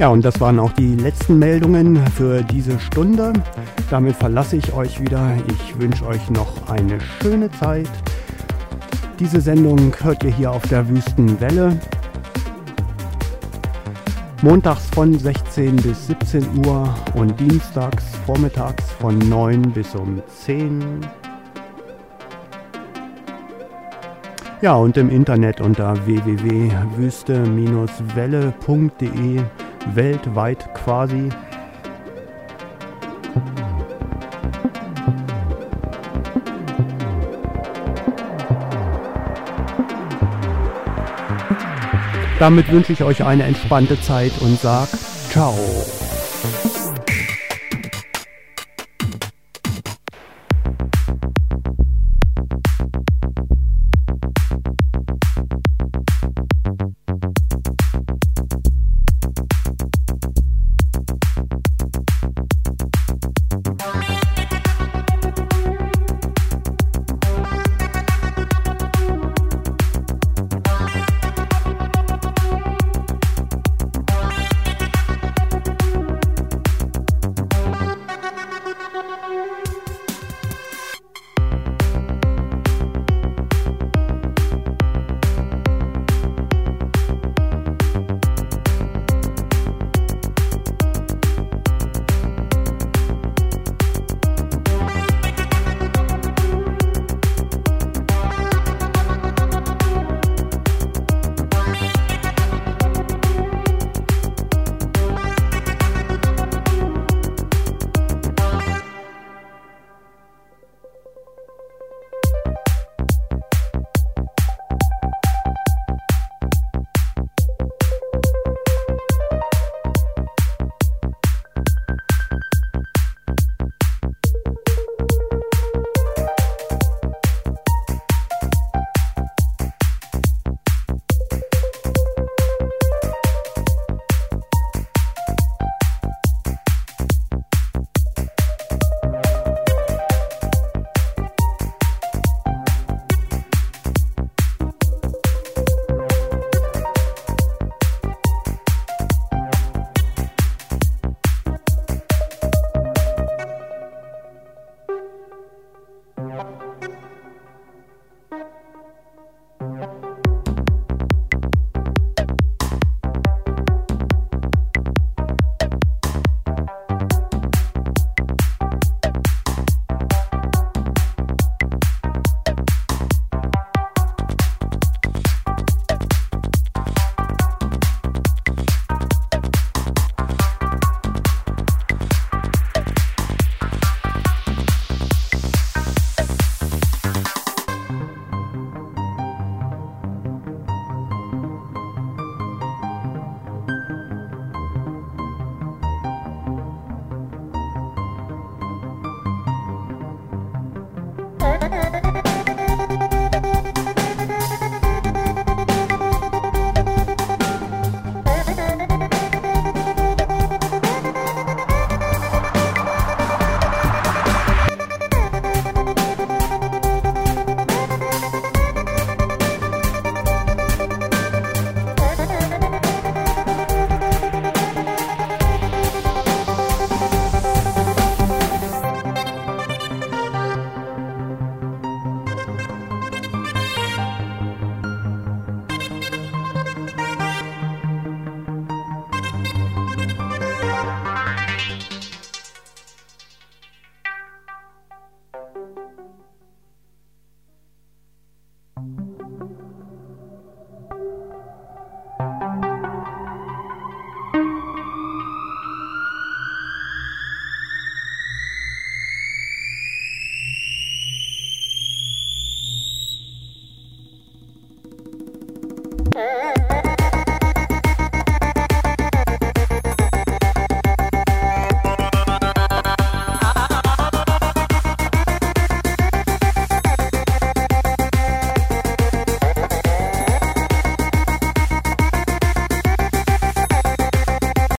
Ja, und das waren auch die letzten Meldungen für diese Stunde. Damit verlasse ich euch wieder. Ich wünsche euch noch eine schöne Zeit. Diese Sendung hört ihr hier auf der Wüstenwelle. Montags von 16 bis 17 Uhr und dienstags vormittags von 9 bis um 10 Ja, und im Internet unter www.wüste-welle.de weltweit quasi. Damit wünsche ich euch eine entspannte Zeit und sag ciao.